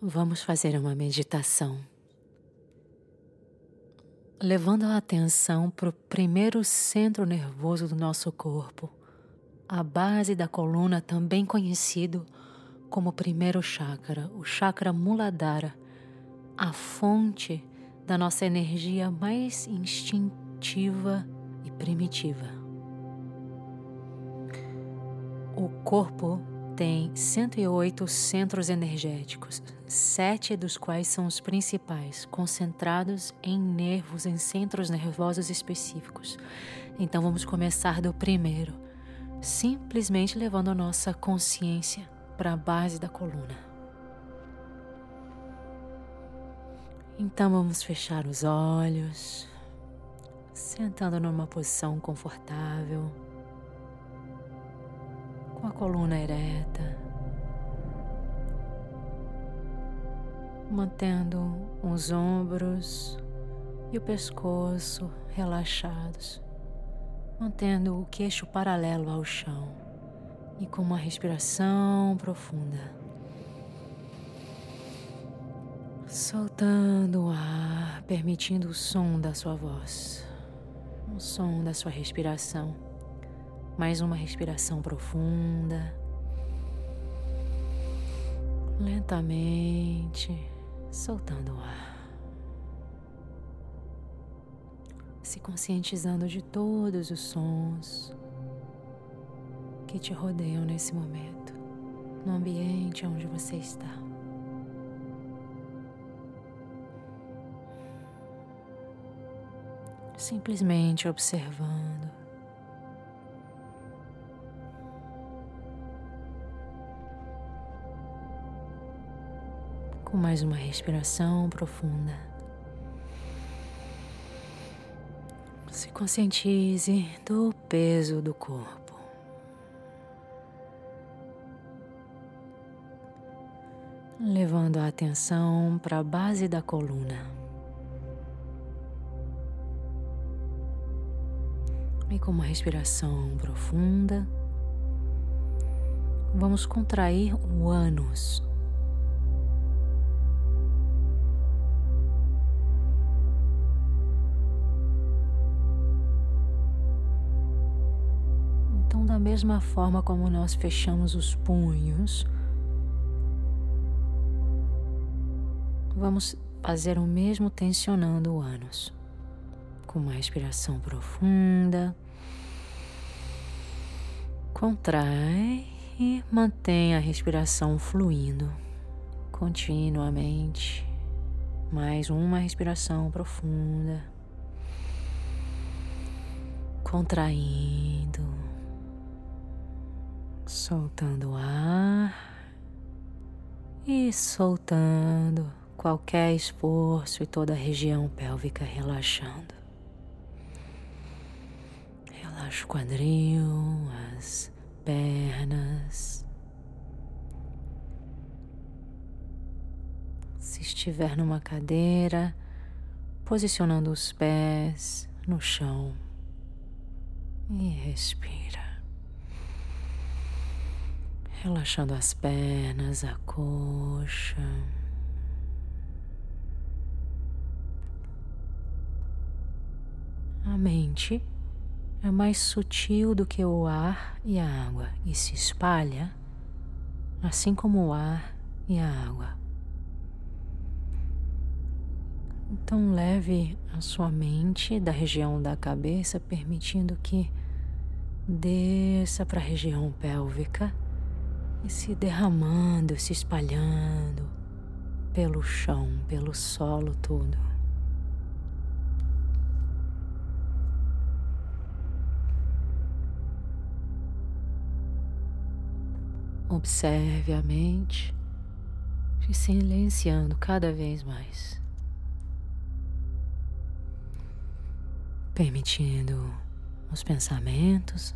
Vamos fazer uma meditação. Levando a atenção para o primeiro centro nervoso do nosso corpo, a base da coluna, também conhecido como primeiro chakra, o chakra Muladhara, a fonte da nossa energia mais instintiva e primitiva. O corpo tem 108 centros energéticos, sete dos quais são os principais, concentrados em nervos, em centros nervosos específicos. Então vamos começar do primeiro, simplesmente levando a nossa consciência para a base da coluna. Então vamos fechar os olhos, sentando numa posição confortável coluna ereta, mantendo os ombros e o pescoço relaxados, mantendo o queixo paralelo ao chão e com uma respiração profunda. Soltando o ar, permitindo o som da sua voz, o som da sua respiração. Mais uma respiração profunda. Lentamente, soltando o ar. Se conscientizando de todos os sons que te rodeiam nesse momento, no ambiente onde você está. Simplesmente observando. Com mais uma respiração profunda. Se conscientize do peso do corpo. Levando a atenção para a base da coluna. E com uma respiração profunda, vamos contrair o ânus. Mesma forma como nós fechamos os punhos, vamos fazer o mesmo tensionando o ânus. Com uma respiração profunda, contrai e mantém a respiração fluindo continuamente. Mais uma respiração profunda, contraindo soltando o ar e soltando qualquer esforço e toda a região pélvica relaxando. Relaxa o quadril, as pernas. Se estiver numa cadeira, posicionando os pés no chão e respira relaxando as pernas, a coxa. A mente é mais sutil do que o ar e a água e se espalha, assim como o ar e a água. Então, leve a sua mente da região da cabeça, permitindo que desça para a região pélvica e se derramando, se espalhando pelo chão, pelo solo todo. Observe a mente se silenciando cada vez mais, permitindo os pensamentos,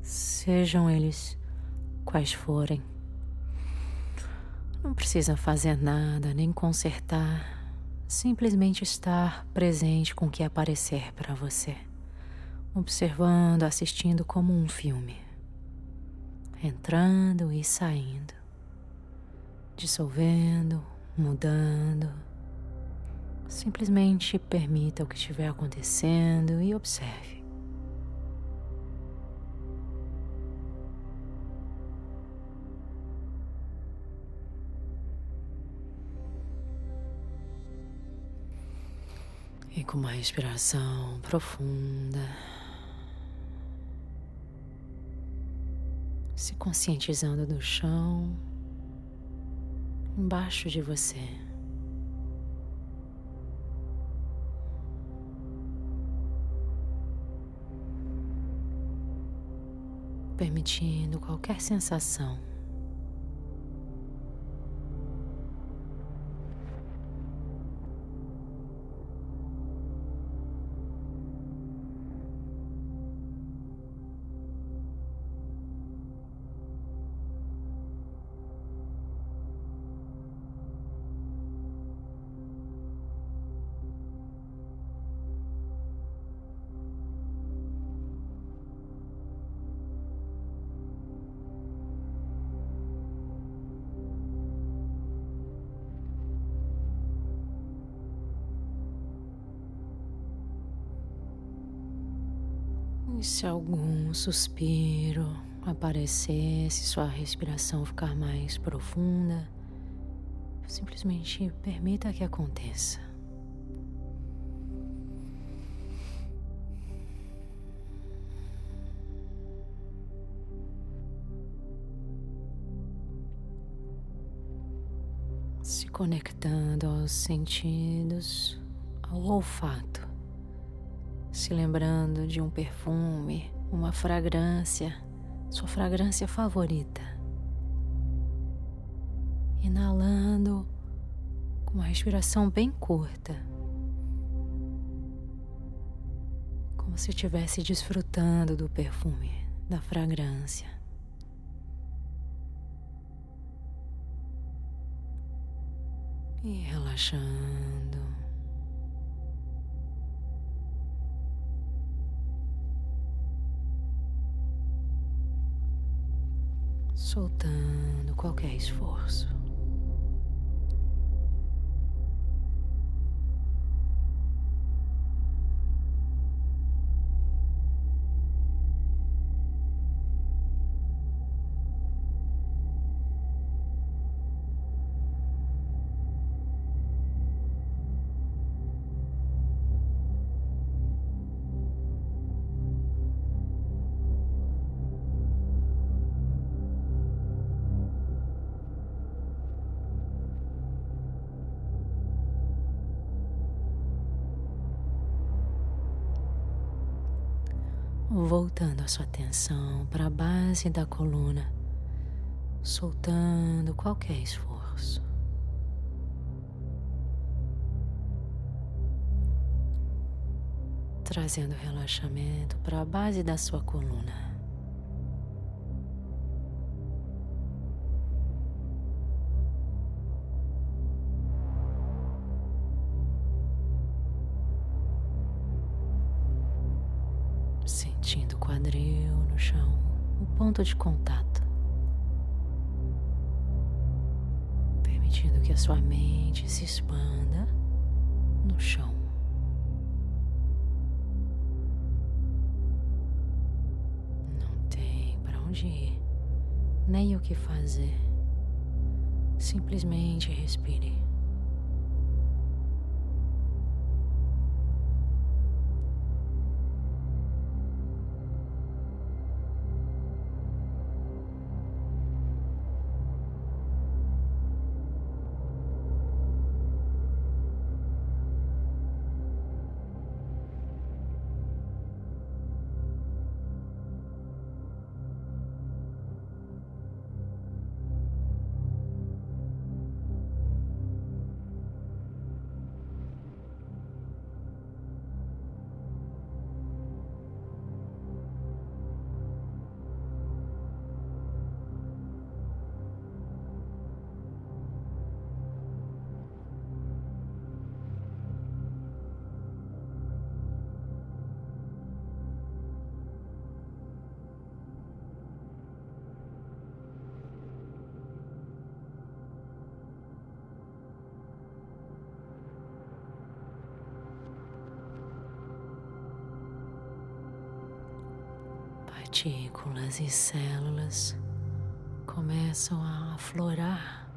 sejam eles quais forem. Não precisa fazer nada nem consertar, simplesmente estar presente com o que aparecer para você, observando, assistindo como um filme, entrando e saindo, dissolvendo, mudando. Simplesmente permita o que estiver acontecendo e observe. E com uma respiração profunda, se conscientizando do chão embaixo de você. Permitindo qualquer sensação. Se algum suspiro aparecer, se sua respiração ficar mais profunda, simplesmente permita que aconteça. Se conectando aos sentidos, ao olfato se lembrando de um perfume, uma fragrância, sua fragrância favorita. Inalando com uma respiração bem curta, como se estivesse desfrutando do perfume, da fragrância. E relaxando. Soltando qualquer esforço. Voltando a sua atenção para a base da coluna, soltando qualquer esforço. Trazendo relaxamento para a base da sua coluna. Sentindo o quadril no chão, o ponto de contato. Permitindo que a sua mente se expanda no chão. Não tem para onde ir, nem o que fazer. Simplesmente respire. Partículas e células começam a aflorar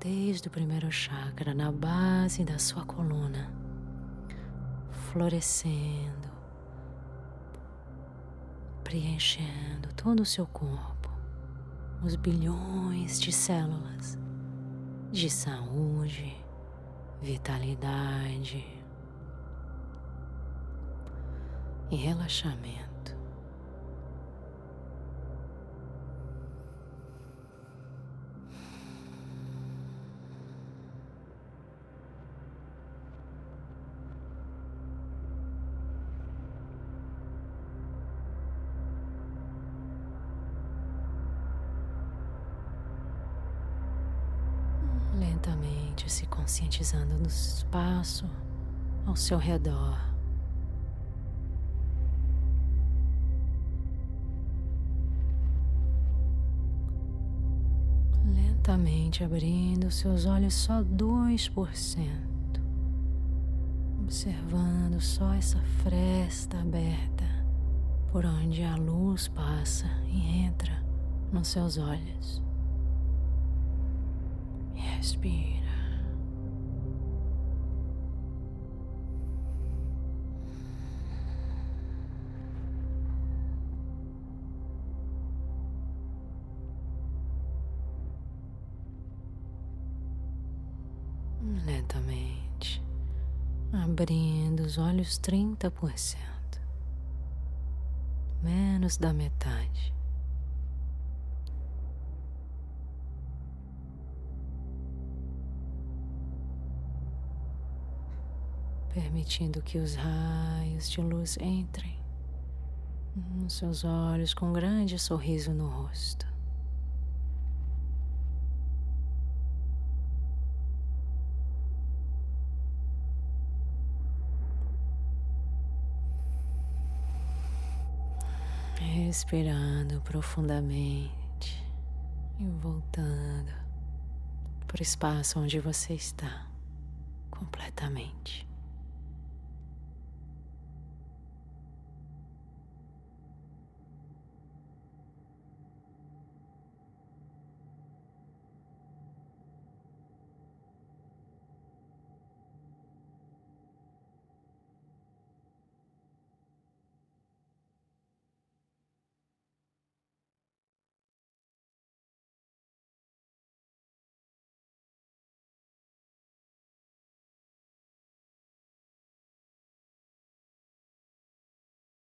desde o primeiro chakra na base da sua coluna, florescendo, preenchendo todo o seu corpo, os bilhões de células de saúde, vitalidade e relaxamento. Lentamente se conscientizando do espaço ao seu redor. Lentamente abrindo seus olhos só 2%, observando só essa fresta aberta por onde a luz passa e entra nos seus olhos. Respira. Lentamente, abrindo os olhos trinta por cento, menos da metade. Permitindo que os raios de luz entrem nos seus olhos com um grande sorriso no rosto. Respirando profundamente e voltando para o espaço onde você está completamente.